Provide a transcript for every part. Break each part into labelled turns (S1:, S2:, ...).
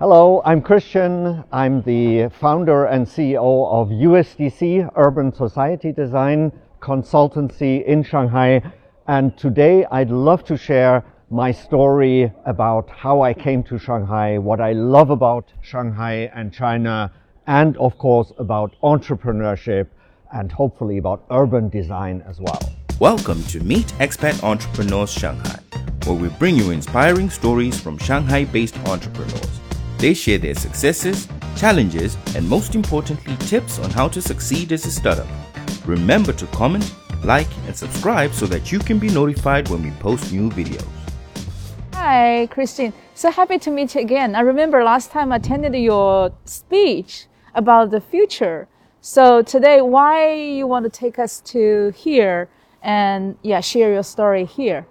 S1: Hello, I'm Christian. I'm the founder and CEO of USDC Urban Society Design Consultancy in Shanghai. And today I'd love to share my story about how I came to Shanghai, what I love about Shanghai and China, and of course about entrepreneurship and hopefully about urban design as well.
S2: Welcome to Meet Expat Entrepreneurs Shanghai, where we bring you inspiring stories from Shanghai based entrepreneurs. They share their successes, challenges, and most importantly, tips on how to succeed as a startup. Remember to comment, like, and subscribe so that you can be notified when we post new videos.
S3: Hi, Christine. So happy to meet you again. I remember last time I attended your speech about the future. So today, why you want to take us to here and yeah, share your story here?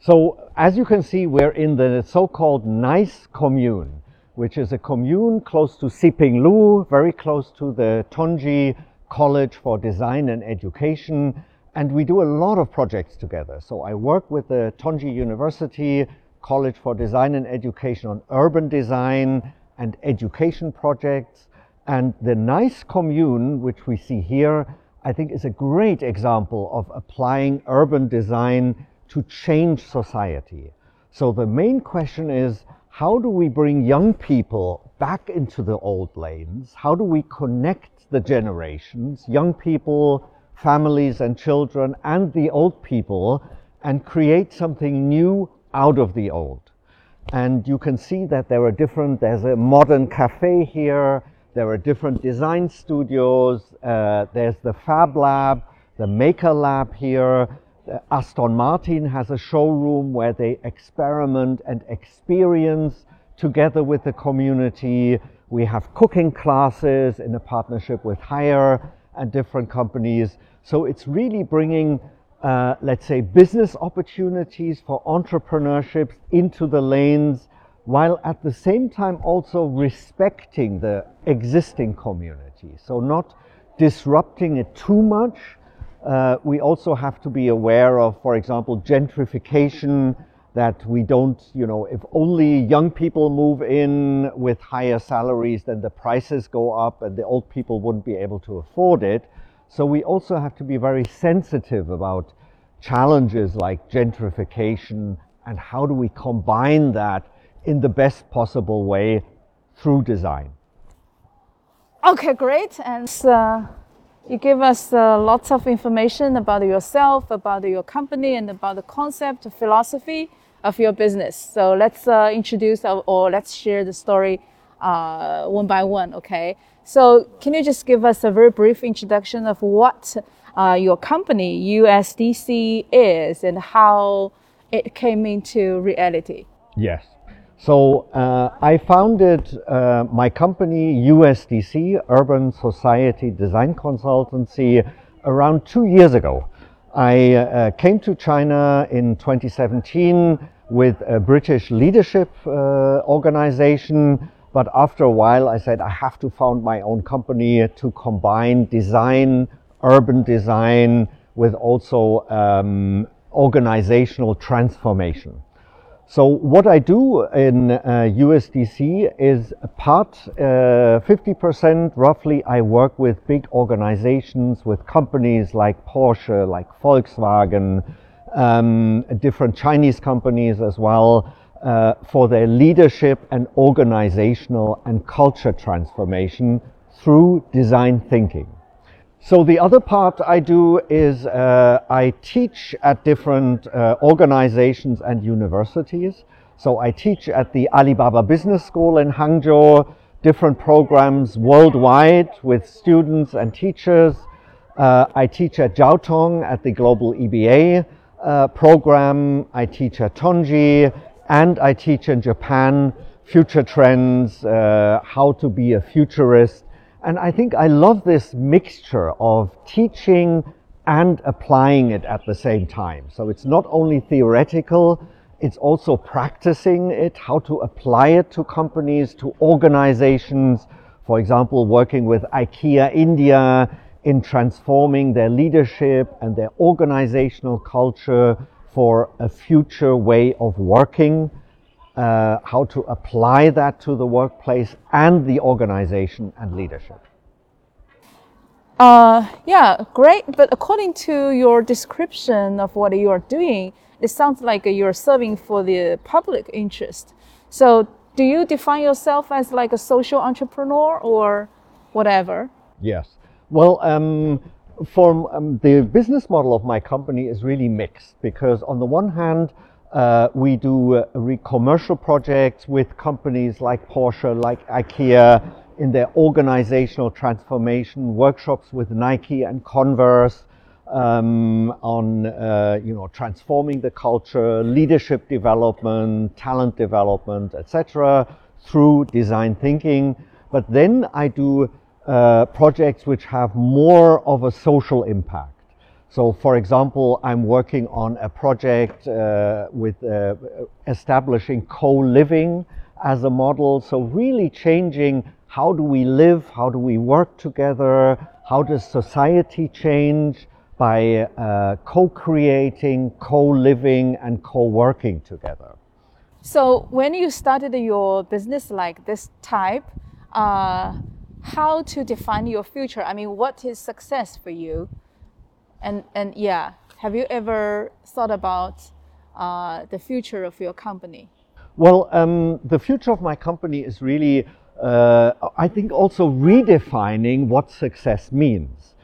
S1: So as you can see, we're in the so-called nice commune, which is a commune close to Siping Lu, very close to the Tongji College for Design and Education. And we do a lot of projects together. So I work with the Tongji University College for Design and Education on urban design and education projects. And the nice commune, which we see here, I think is a great example of applying urban design to change society. So the main question is, how do we bring young people back into the old lanes? How do we connect the generations, young people, families and children, and the old people, and create something new out of the old. And you can see that there are different, there's a modern cafe here, there are different design studios, uh, there's the Fab Lab, the Maker Lab here. Uh, Aston Martin has a showroom where they experiment and experience together with the community. We have cooking classes in a partnership with Haier and different companies. So it's really bringing uh, let's say, business opportunities for entrepreneurship into the lanes, while at the same time also respecting the existing community. So not disrupting it too much. Uh, we also have to be aware of, for example, gentrification, that we don't, you know, if only young people move in with higher salaries, then the prices go up and the old people wouldn't be able to afford it. So we also have to be very sensitive about challenges like gentrification and how do we combine that in the best possible way through design.
S3: Okay, great. And uh, you give us uh, lots of information about yourself, about your company, and about the concept, philosophy of your business. So let's uh, introduce or let's share the story uh, one by one, okay? So can you just give us a very brief introduction of what uh, your company, USDC, is and how it came into reality?
S1: Yes. So uh, I founded uh, my company, USDC, Urban Society Design Consultancy, around two years ago. I uh, came to China in 2017 with a British leadership uh, organization but after a while, I said, I have to found my own company to combine design, urban design, with also um, organizational transformation. So what I do in uh, USDC is a part, uh, 50% roughly, I work with big organizations, with companies like Porsche, like Volkswagen, um, different Chinese companies as well, uh, for their leadership and organizational and culture transformation through design thinking. So the other part I do is uh, I teach at different uh, organizations and universities. So I teach at the Alibaba Business School in Hangzhou, different programs worldwide with students and teachers. Uh, I teach at Jiao Tong at the Global EBA uh, program. I teach at Tongji and I teach in Japan future trends, uh, how to be a futurist. And I think I love this mixture of teaching and applying it at the same time. So it's not only theoretical, it's also practicing it, how to apply it to companies, to organizations. For example, working with IKEA India in transforming their leadership and their organizational culture for a future way of working. Uh, how to apply that to the workplace and the organization and leadership.
S3: Uh, yeah, great. But according to your description of what you are doing, it sounds like you're serving for the public interest. So, do you define yourself as like a social entrepreneur or whatever?
S1: Yes. Well, um, for um, the business model of my company is really mixed because on the one hand, uh, we do uh, commercial projects with companies like Porsche, like IKEA, in their organizational transformation, workshops with Nike and Converse um, on uh, you know transforming the culture, leadership development, talent development, etc. through design thinking. But then I do uh, projects which have more of a social impact. So, for example, I'm working on a project uh, with uh, establishing co-living as a model. So, really changing how do we live, how do we work together, how does society change by uh, co-creating, co-living, and co-working together.
S3: So, when you started your business like this type, uh, how to define your future? I mean, what is success for you? And and yeah, have you ever thought about uh, the future of your company?
S1: Well, um, the future of my company is really, uh, I think, also redefining what success means.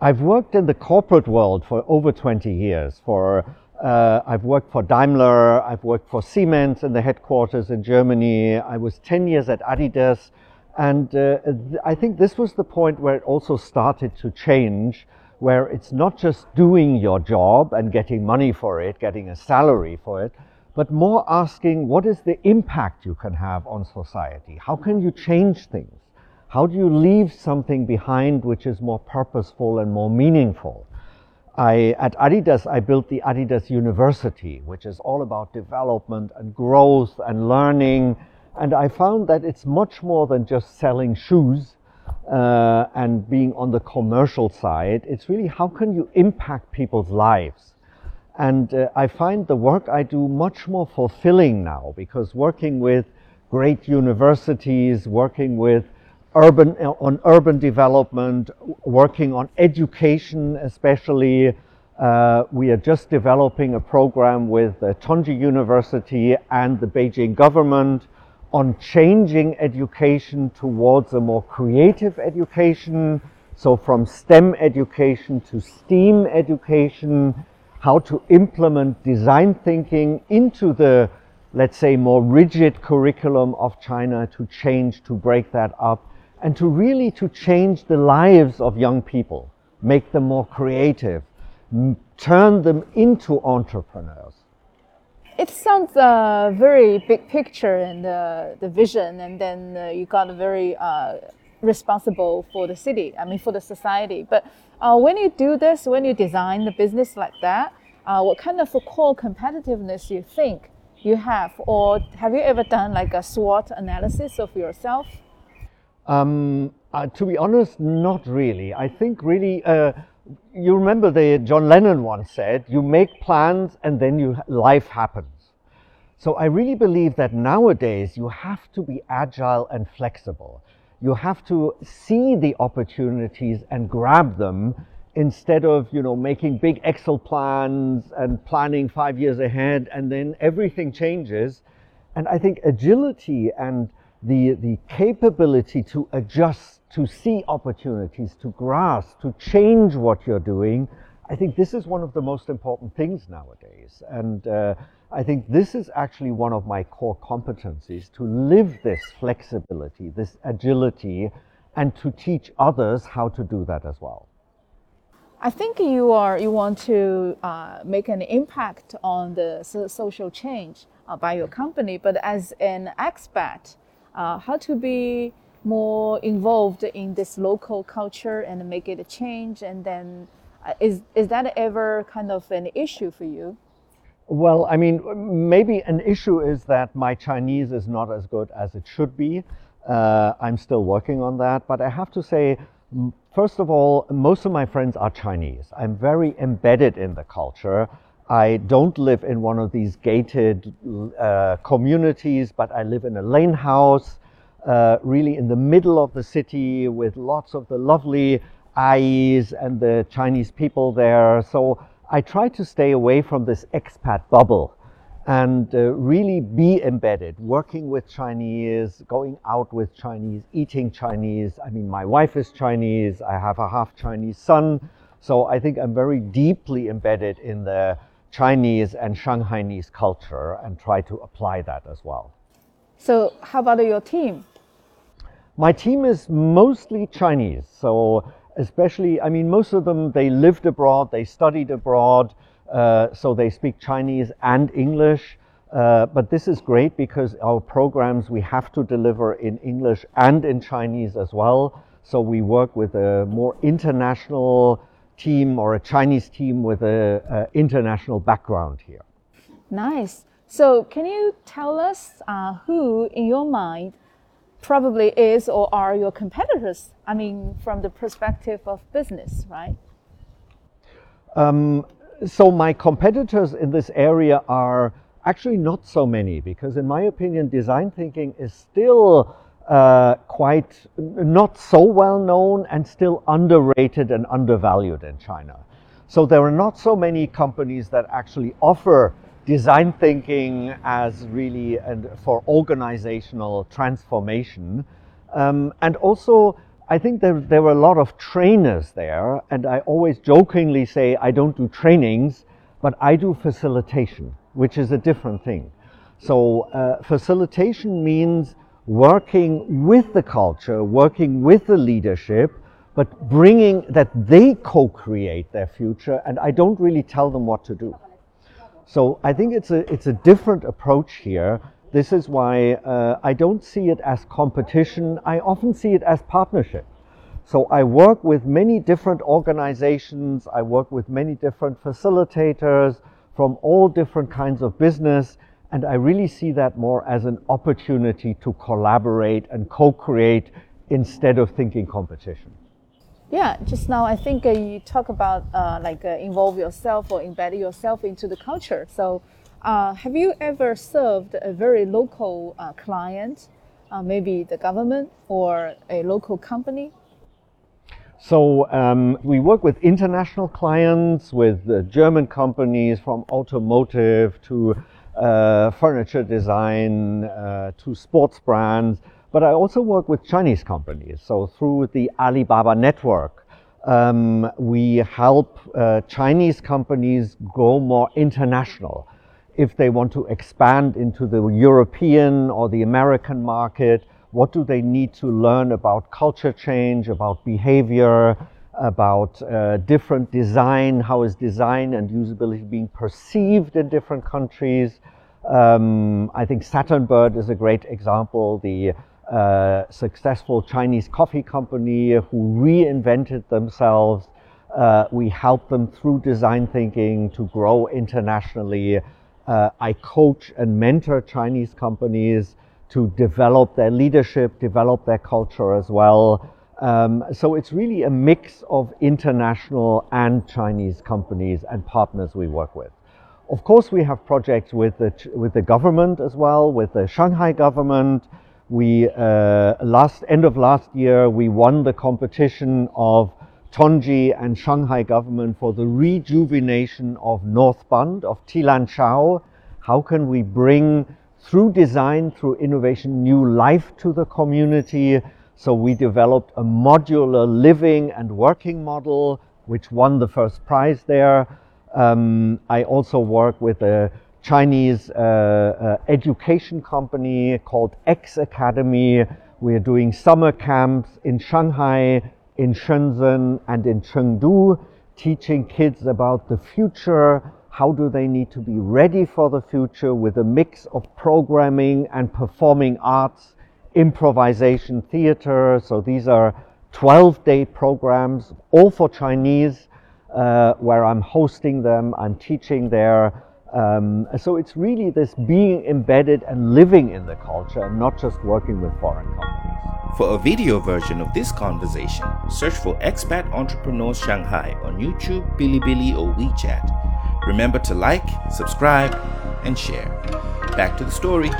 S1: I've worked in the corporate world for over 20 years. For uh, I've worked for Daimler, I've worked for Siemens in the headquarters in Germany. I was 10 years at Adidas, and uh, th- I think this was the point where it also started to change, where it's not just doing your job and getting money for it, getting a salary for it, but more asking what is the impact you can have on society? How can you change things? How do you leave something behind which is more purposeful and more meaningful? I, at Adidas, I built the Adidas University, which is all about development and growth and learning. And I found that it's much more than just selling shoes uh, and being on the commercial side. It's really how can you impact people's lives? And uh, I find the work I do much more fulfilling now because working with great universities, working with urban on urban development, working on education, especially. Uh, we are just developing a program with uh, University and the Beijing government on changing education towards a more creative education. So, from STEM education to STEAM education, how to implement design thinking into the, let's say, more rigid curriculum of China to change, to break that up and to really to change the lives of young people, make them more creative, turn them into entrepreneurs.
S3: It sounds a very big picture and uh, the vision, and then uh, you got very uh, responsible for the city. I mean, for the society. But uh, when you do this, when you design the business like that, uh, what kind of core competitiveness you think you have, or have you ever done like a SWOT analysis of yourself?
S1: Um, uh, to be honest, not really. I think really, uh, you remember the John Lennon once said, "You make plans and then you life happens." So I really believe that nowadays you have to be agile and flexible. You have to see the opportunities and grab them instead of you know making big Excel plans and planning five years ahead and then everything changes. And I think agility and the, the capability to adjust, to see opportunities, to grasp, to change what you're doing, I think this is one of the most important things nowadays. And uh, I think this is actually one of my core competencies to live this flexibility, this agility, and to teach others how to do that as well.
S3: I think you are you want to uh, make an impact on the so- social change uh, by your company, but as an expat, uh, how to be more involved in this local culture and make it a change and then uh, is is that ever kind of an issue for you
S1: Well, I mean, maybe an issue is that my Chinese is not as good as it should be. Uh, I'm still working on that, but I have to say, first of all, most of my friends are Chinese. I'm very embedded in the culture, I don't live in one of these gated uh, communities, but I live in a lane house, uh, really in the middle of the city with lots of the lovely eyes and the Chinese people there. So I try to stay away from this expat bubble and uh, really be embedded, working with Chinese, going out with Chinese, eating Chinese. I mean, my wife is Chinese, I have a half Chinese son. So I think I'm very deeply embedded in the Chinese and Shanghainese culture and try to apply that as well.
S3: So, how about your team?
S1: My team is mostly Chinese. So, especially, I mean, most of them, they lived abroad, they studied abroad, uh, so they speak Chinese and English. Uh, but this is great because our programs we have to deliver in English and in Chinese as well. So we work with a more international team or a Chinese team with an international background here.
S3: Nice. So, can you tell us uh, who, in your mind, probably is or are your competitors? I mean, from the perspective of business, right?
S1: Um, so, my competitors in this area are actually not so many because, in my opinion, design thinking is still uh, quite not so well known and still underrated and undervalued in China. So there are not so many companies that actually offer design thinking as really and for organizational transformation. Um, and also, I think there, there were a lot of trainers there, and I always jokingly say I don't do trainings, but I do facilitation, which is a different thing. So, uh, facilitation means working with the culture, working with the leadership, but bringing that they co create their future, and I don't really tell them what to do. So I think it's a, it's a different approach here. This is why uh, I don't see it as competition, I often see it as partnership. So I work with many different organizations, I work with many different facilitators from all different kinds of business, and I really see that more as an opportunity to collaborate and co create instead of thinking competition.
S3: Yeah, just now I think uh, you talk about uh, like uh, involve yourself or embed yourself into the culture. So, uh, have you ever served a very local uh, client, uh, maybe the government or a local company?
S1: So um, we work with international clients, with German companies from automotive to furniture design to sports brands, but I also work with Chinese companies. So through the Alibaba network, um, we help uh, Chinese companies go more international. If they want to expand into the European or the American market, what do they need to learn about culture change, about behavior, about uh, different design, how is design and usability being perceived in different countries. Um, I think Saturnbird is a great example, the uh, successful Chinese coffee company who reinvented themselves. Uh, we help them through design thinking to grow internationally. Uh, I coach and mentor Chinese companies to develop their leadership, develop their culture as well. Um, so it's really a mix of international and Chinese companies and partners we work with. Of course, we have projects with the, with the government as well, with the Shanghai government. We, uh, last, end of last year, we won the competition of Tongji and Shanghai government for the rejuvenation of North Bund, of Tilanqiao. How can we bring, through design, through innovation, new life to the community? So we developed a modular living and working model, which won the first prize there. Um, I also work with a Chinese uh, uh, education company called X Academy. We are doing summer camps in Shanghai, in Shenzhen, and in Chengdu, teaching kids about the future. How do they need to be ready for the future with a mix of programming and performing arts improvisation theater. So these are 12 day programs, all for Chinese, uh, where I'm hosting them, I'm teaching there. Um, so it's really this being embedded and living in the culture and not just working with foreign companies.
S2: For a video version of this conversation, search for Expat Entrepreneurs Shanghai on YouTube, Bilibili, or WeChat. Remember to like, subscribe, and share. Back to the story.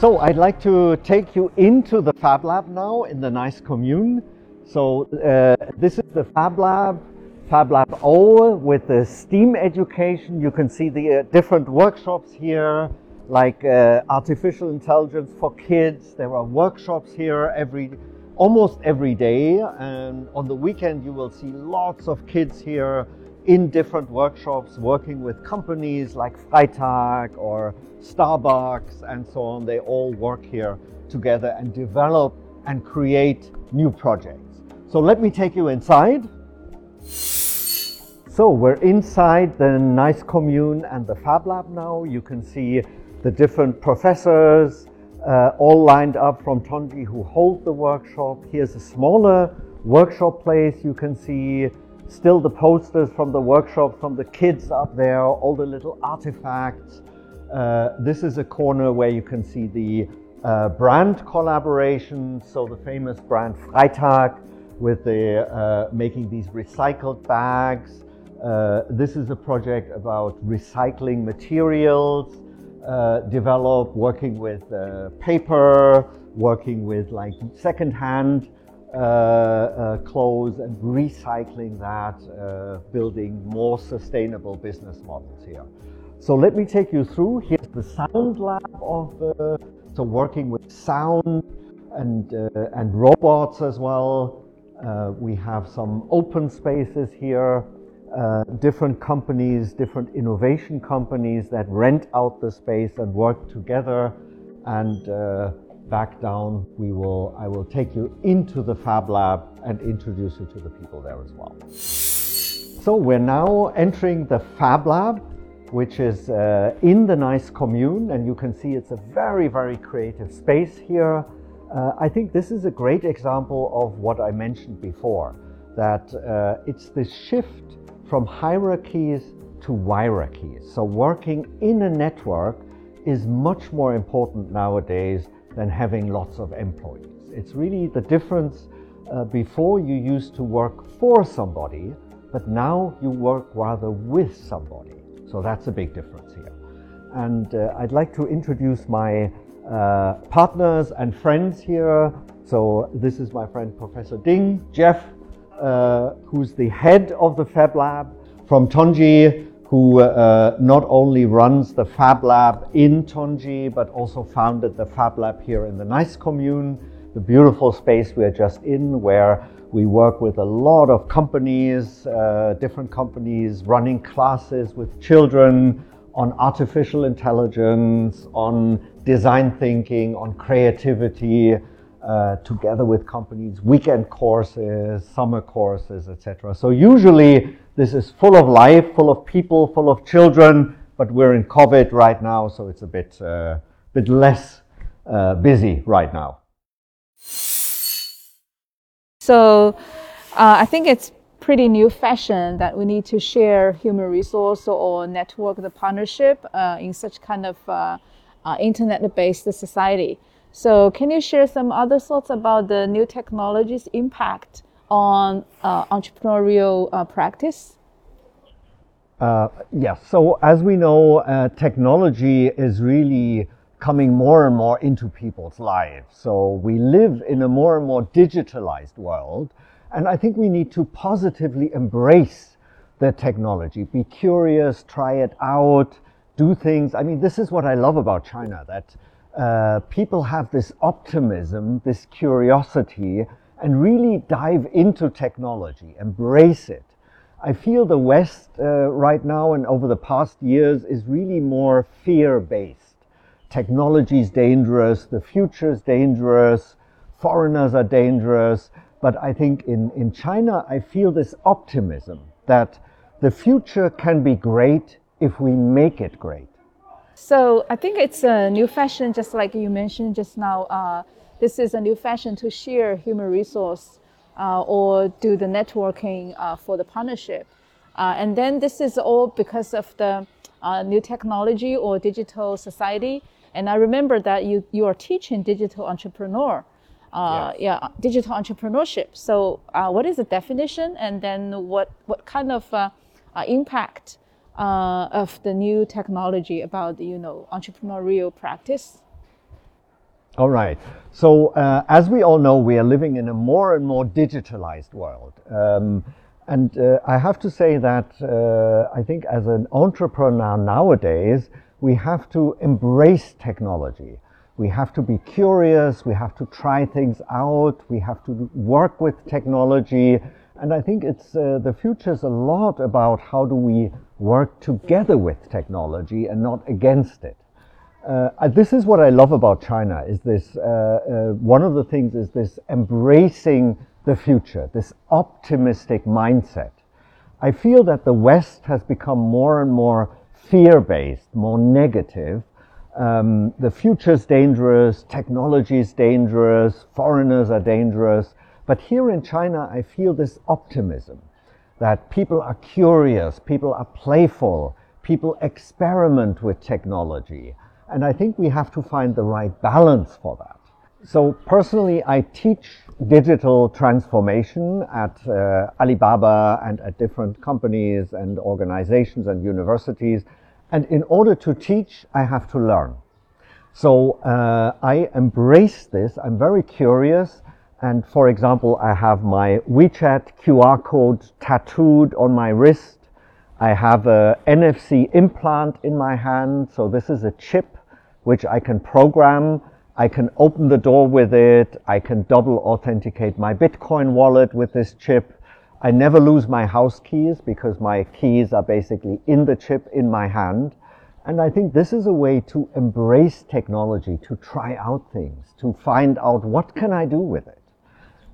S1: So I'd like to take you into the Fab Lab now in the nice commune. So uh, this is the Fab Lab, Fab Lab O with the STEAM education. You can see the uh, different workshops here, like uh, artificial intelligence for kids. There are workshops here every, almost every day. And on the weekend, you will see lots of kids here in different workshops working with companies like Freitag or Starbucks and so on. They all work here together and develop and create new projects. So let me take you inside. So we're inside the nice commune and the Fab Lab now. You can see the different professors uh, all lined up from Tongji who hold the workshop. Here's a smaller workshop place you can see still the posters from the workshop from the kids up there, all the little artifacts. Uh, this is a corner where you can see the uh, brand collaboration. So the famous brand Freitag with the uh, making these recycled bags. Uh, this is a project about recycling materials, uh, developed working with paper, working with like secondhand uh, uh, clothes and recycling that, uh, building more sustainable business models here. So let me take you through. Here's the sound lab of uh, so working with sound and and robots as well. Uh, we have some open spaces here. different companies, different innovation companies that rent out the space and work together and back down, we will, I will take you into the Fab Lab and introduce you to the people there as well. So we're now entering the Fab Lab, which is uh, in the nice commune, and you can see it's a very, very creative space here. Uh, I think this is a great example of what I mentioned before, that uh, it's this shift from hierarchies to heterarchies. So working in a network is much more important nowadays than having lots of employees. It's really the difference. Uh, before you used to work for somebody, but now you work rather with somebody. So that's a big difference here. And uh, I'd like to introduce my uh, partners and friends here. So this is my friend Professor Ding, Jeff, uh, who's the head of the Fab Lab from Tongji, who uh, not only runs the Fab Lab in Tongji, but also founded the Fab Lab here in the nice commune, the beautiful space we are just in, where we work with a lot of companies, uh, different companies running classes with children on artificial intelligence, on design thinking, on creativity, uh, together with companies, weekend courses, summer courses, etc. So usually this is full of life, full of people, full of children, but we're in COVID right now, so it's a bit, uh, bit less uh, busy right now.
S3: So uh, I think it's pretty new fashion that we need to share human resource or network the partnership uh, in such kind of uh, internet-based society. So can you share some other thoughts about the new technologies impact on uh, entrepreneurial uh, practice?
S1: Uh, yes. So as we know, uh, technology is really coming more and more into people's lives. So we live in a more and more digitalized world. And I think we need to positively embrace the technology, be curious, try it out, do things. I mean, this is what I love about China, that uh, people have this optimism, this curiosity, and really dive into technology, embrace it. I feel the West uh, right now and over the past years is really more fear based. Technology is dangerous, the future is dangerous, foreigners are dangerous. But I think in, in China, I feel this optimism that the future can be great if we make it great.
S3: So I think it's a new fashion, just like you mentioned just now. Uh, this is a new fashion to share human resource uh, or do the networking uh, for the partnership. Uh, and then this is all because of the uh, new technology or digital society. And I remember that you, you are teaching digital entrepreneur. uh, yeah, digital entrepreneurship. So, uh, what is the definition, and then what what kind of uh, uh, impact uh, of the new technology about you know entrepreneurial practice?
S1: All right. So, uh, as we all know, we are living in a more and more digitalized world. Um, and uh, I have to say that uh, I think as an entrepreneur nowadays, we have to embrace technology. We have to be curious. We have to try things out. We have to work with technology. And I think it's uh, the future is a lot about how do we work together with technology and not against it. Uh, this is what I love about China. Is this uh, uh, one of the things? Is this embracing the future, this optimistic mindset? I feel that the West has become more and more fear-based, more negative. Um, the future is dangerous, technology is dangerous, foreigners are dangerous. But here in China, I feel this optimism that people are curious, people are playful, people experiment with technology. And I think we have to find the right balance for that. So personally, I teach digital transformation at uh, Alibaba and at different companies and organizations and universities. And in order to teach, I have to learn. So uh, I embrace this. I'm very curious. And for example, I have my WeChat QR code tattooed on my wrist. I have a NFC implant in my hand. So this is a chip which I can program. I can open the door with it. I can double authenticate my Bitcoin wallet with this chip. I never lose my house keys because my keys are basically in the chip in my hand. And I think this is a way to embrace technology, to try out things, to find out what can I do with it.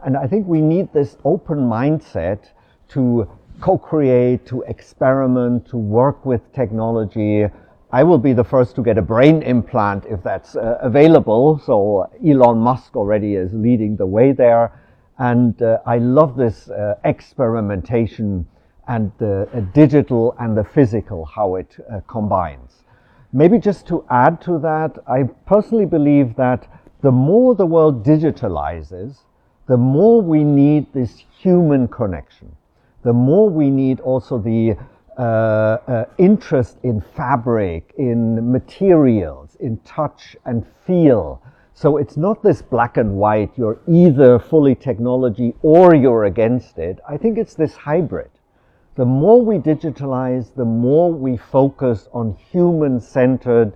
S1: And I think we need this open mindset to co-create, to experiment, to work with technology, I will be the first to get a brain implant if that's uh, available. So Elon Musk already is leading the way there. And uh, I love this uh, experimentation and the uh, digital and the physical, how it uh, combines. Maybe just to add to that, I personally believe that the more the world digitalizes, the more we need this human connection. The more we need also the uh, uh, interest in fabric, in materials, in touch and feel. So it's not this black and white, you're either fully technology or you're against it. I think it's this hybrid. The more we digitalize, the more we focus on human centered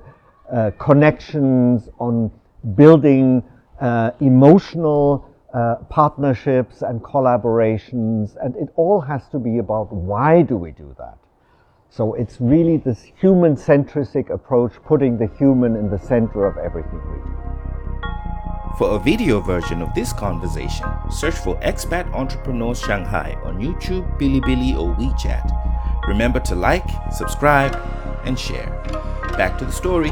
S1: uh, connections, on building uh, emotional uh, partnerships and collaborations. And it all has to be about why do we do that? So it's really this human centric approach, putting the human in the center of everything we do.
S2: For a video version of this conversation, search for Expat Entrepreneurs Shanghai on YouTube, Bilibili, or WeChat. Remember to like, subscribe, and share. Back to the story.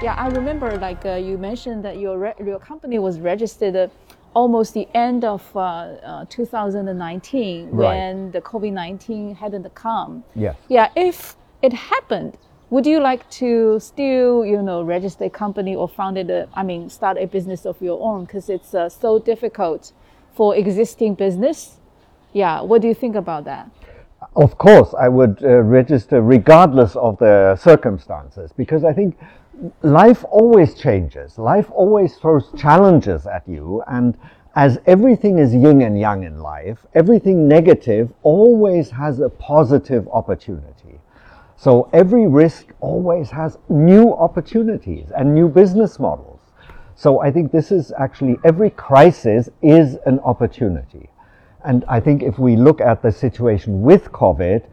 S3: Yeah, I remember like uh, you mentioned that your re- your company was registered uh, almost the end of uh, uh, 2019 right. when the COVID 19 hadn't come.
S1: Yeah.
S3: Yeah. If it happened, would you like to still, you know, register a company or founded a, I mean, start a business of your own because it's uh, so difficult for existing business? Yeah. What do you think about that?
S1: Of course, I would uh, register regardless of the circumstances because I think life always changes. Life always throws challenges at you. And as everything is yin and yang in life, everything negative always has a positive opportunity. So every risk always has new opportunities and new business models. So I think this is actually every crisis is an opportunity. And I think if we look at the situation with COVID,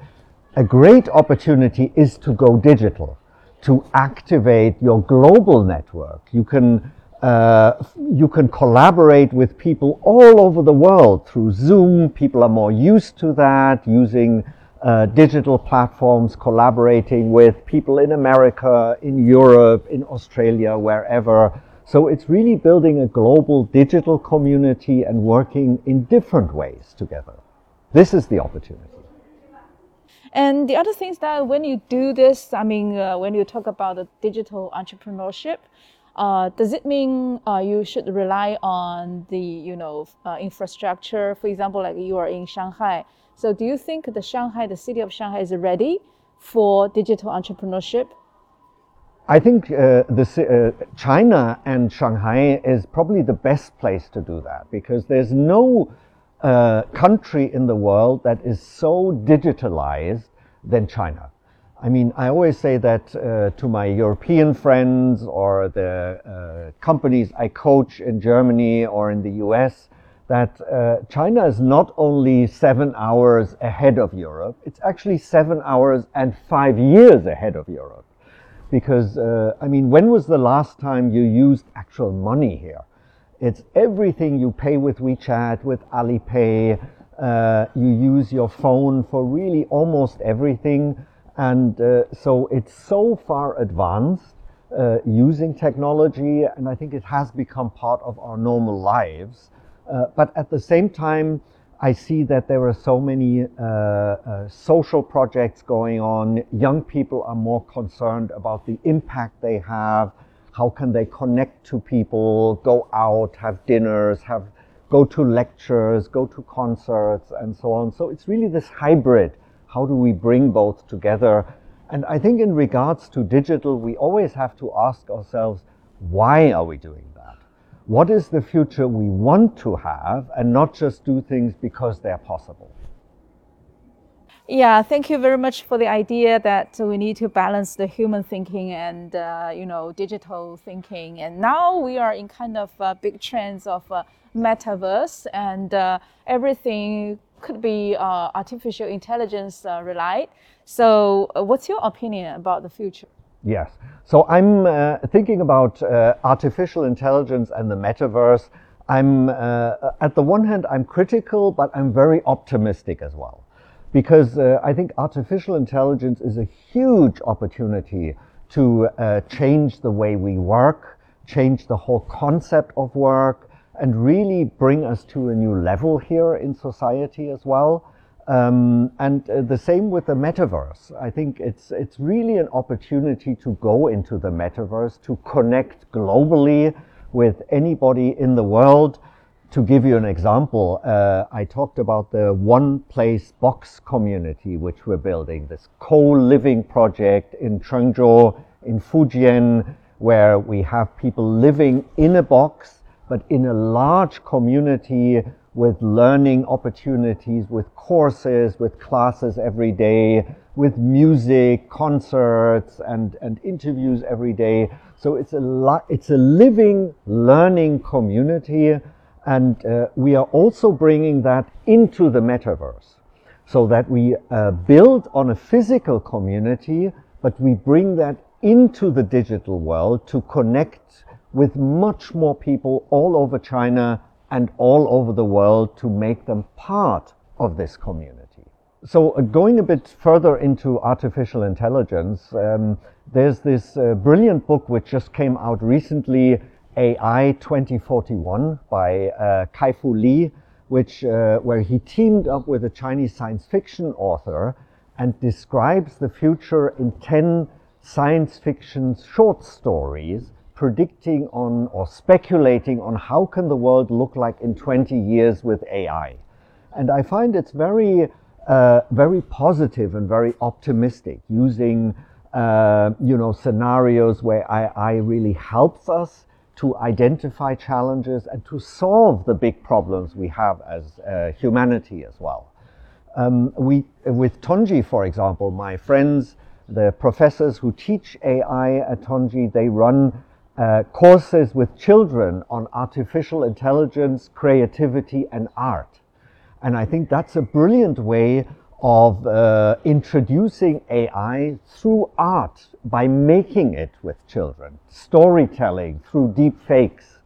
S1: a great opportunity is to go digital to activate your global network. You can uh, you can collaborate with people all over the world through Zoom. People are more used to that, using uh, digital platforms, collaborating with people in America, in Europe, in Australia, wherever. So it's really building a global digital community and working in different ways together. This is the opportunity.
S3: And the other thing is that when you do this, I mean, uh, when you talk about the digital entrepreneurship, uh, does it mean uh, you should rely on the you know uh, infrastructure? For example, like you are in Shanghai. So do you think the Shanghai, the city of Shanghai, is ready for digital entrepreneurship?
S1: I think uh, the, uh, China and Shanghai is probably the best place to do that because there's no uh, country in the world that is so digitalized than China. I mean, I always say that uh, to my European friends or the uh, companies I coach in Germany or in the US that uh, China is not only seven hours ahead of Europe, it's actually seven hours and five years ahead of Europe. Because, uh, I mean, when was the last time you used actual money here? It's everything you pay with WeChat, with Alipay. Uh, you use your phone for really almost everything. And uh, so it's so far advanced uh, using technology, and I think it has become part of our normal lives. Uh, but at the same time, I see that there are so many uh, uh, social projects going on. Young people are more concerned about the impact they have how can they connect to people, go out, have dinners, have go to lectures, go to concerts, and so on. So it's really this hybrid. How do we bring both together? And I think in regards to digital, we always have to ask ourselves, why are we doing that? What is the future we want to have and not just do things because they're possible?
S3: Yeah, thank you very much for the idea that we need to balance the human thinking and uh, you know digital thinking. And now we are in kind of uh, big trends of uh, metaverse, and uh, everything could be uh, artificial intelligence uh, relied. So, what's your opinion about the future?
S1: Yes. So I'm thinking about artificial intelligence and the metaverse. I'm at the one hand I'm critical, but I'm very optimistic as well because uh, I think artificial intelligence is a huge opportunity to uh, change the way we work, change the whole concept of work, and really bring us to a new level here in society as well. Um, and uh, the same with the metaverse. I think it's it's really an opportunity to go into the metaverse to connect globally with anybody in the world to give you an example, uh, I talked about the One Place Box community, which we're building, this co-living project in Chengzhou, in Fujian, where we have people living in a box, but in a large community with learning opportunities, with courses, with classes every day, with music, concerts, and, and interviews every day. So it's a, it's a living learning community and uh, we are also bringing that into the metaverse so that we uh, build on a physical community, but we bring that into the digital world to connect with much more people all over China and all over the world to make them part of this community. So uh, going a bit further into artificial intelligence, um, there's this uh, brilliant book which just came out recently AI 2041 by uh, Kai-Fu Lee, which, uh, where he teamed up with a Chinese science fiction author and describes the future in 10 science fiction short stories predicting on or speculating on how can the world look like in 20 years with AI. And I find it's very, uh, very positive and very optimistic using, uh, you know, scenarios where AI really helps us to identify challenges and to solve the big problems we have as uh, humanity as well. Um, we, with Tongji, for example, my friends, the professors who teach AI at Tongji, they run uh, courses with children on artificial intelligence, creativity, and art. And I think that's a brilliant way of uh, introducing AI through art by making it with children, storytelling through deep fakes,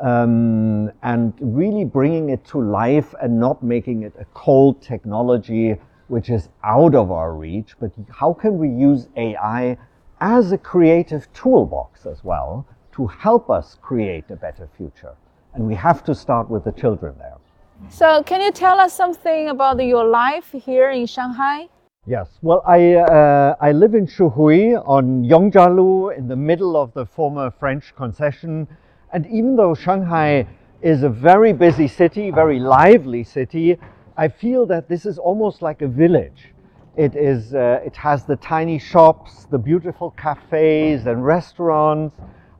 S1: um, and really bringing it to life and not making it a cold technology which is out of our reach, but how can we use AI as a creative toolbox as well to help us create a better future? And we have to start with the children there.
S3: So, can you tell us something about your life here in Shanghai?
S1: Yes, well, I, uh, I live in Xuhui on Yongjialu in the middle of the former French concession. And even though Shanghai is a very busy city, very lively city, I feel that this is almost like a village. It, is, uh, it has the tiny shops, the beautiful cafes and restaurants.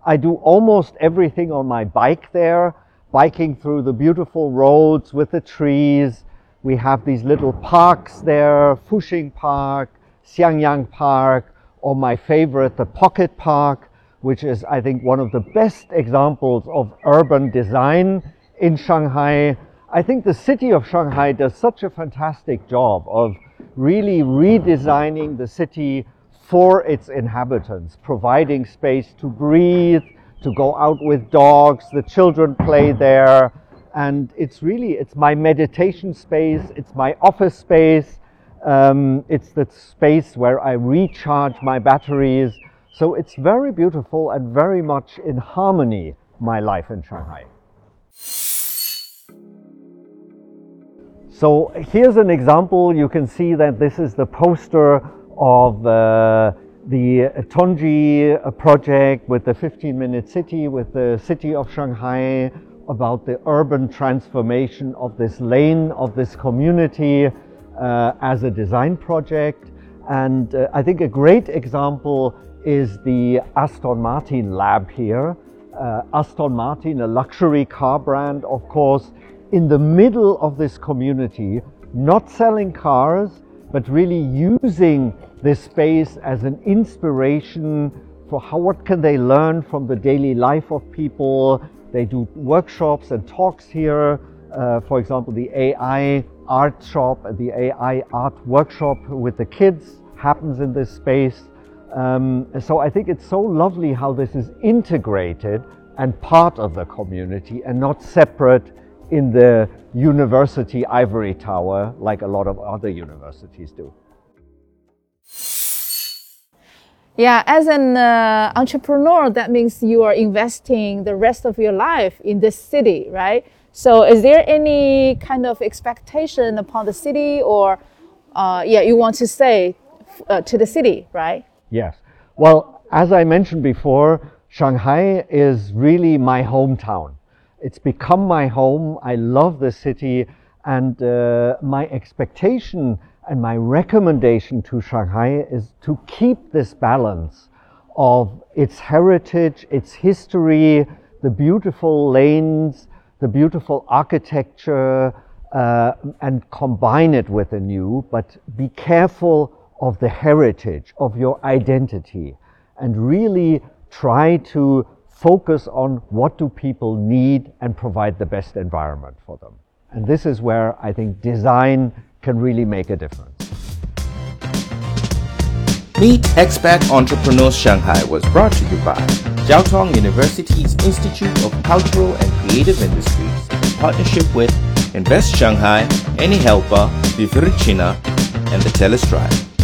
S1: I do almost everything on my bike there, biking through the beautiful roads with the trees, we have these little parks there, Fuxing Park, Xiangyang Park, or my favorite, the Pocket Park, which is, I think, one of the best examples of urban design in Shanghai. I think the city of Shanghai does such a fantastic job of really redesigning the city for its inhabitants, providing space to breathe, to go out with dogs, the children play there, and it's really it's my meditation space. It's my office space. Um, it's the space where i recharge my batteries. So it's very beautiful and very much in harmony my life in shanghai. So here's an example. You can see that this is the poster of uh, the Tongji project with the 15 minute city with the city of Shanghai about the urban transformation of this lane, of this community uh, as a design project. And uh, I think a great example is the Aston Martin lab here. Uh, Aston Martin, a luxury car brand, of course, in the middle of this community, not selling cars, but really using this space as an inspiration for how, what can they learn from the daily life of people, they do workshops and talks here. Uh, for example, the AI art shop the AI art workshop with the kids happens in this space. Um, so I think it's so lovely how this is integrated and part of the community and not separate in the university ivory tower like a lot of other universities do.
S3: Yeah, as an uh, entrepreneur, that means you are investing the rest of your life in this city, right? So, is there any kind of expectation upon the city, or uh, yeah, you want to say uh, to the city, right?
S1: Yes. Well, as I mentioned before, Shanghai is really my hometown. It's become my home. I love the city, and uh, my expectation and my recommendation to Shanghai is to keep this balance of its heritage, its history, the beautiful lanes, the beautiful architecture, uh, and combine it with the new, but be careful of the heritage, of your identity, and really try to focus on what do people need and provide the best environment for them. And this is where I think design can really make a difference.
S2: Meet Expat Entrepreneurs Shanghai was brought to you by Jiao Tong University's Institute of Cultural and Creative Industries in partnership with Invest Shanghai, Any Helper, Viviricina, and the Telestribe.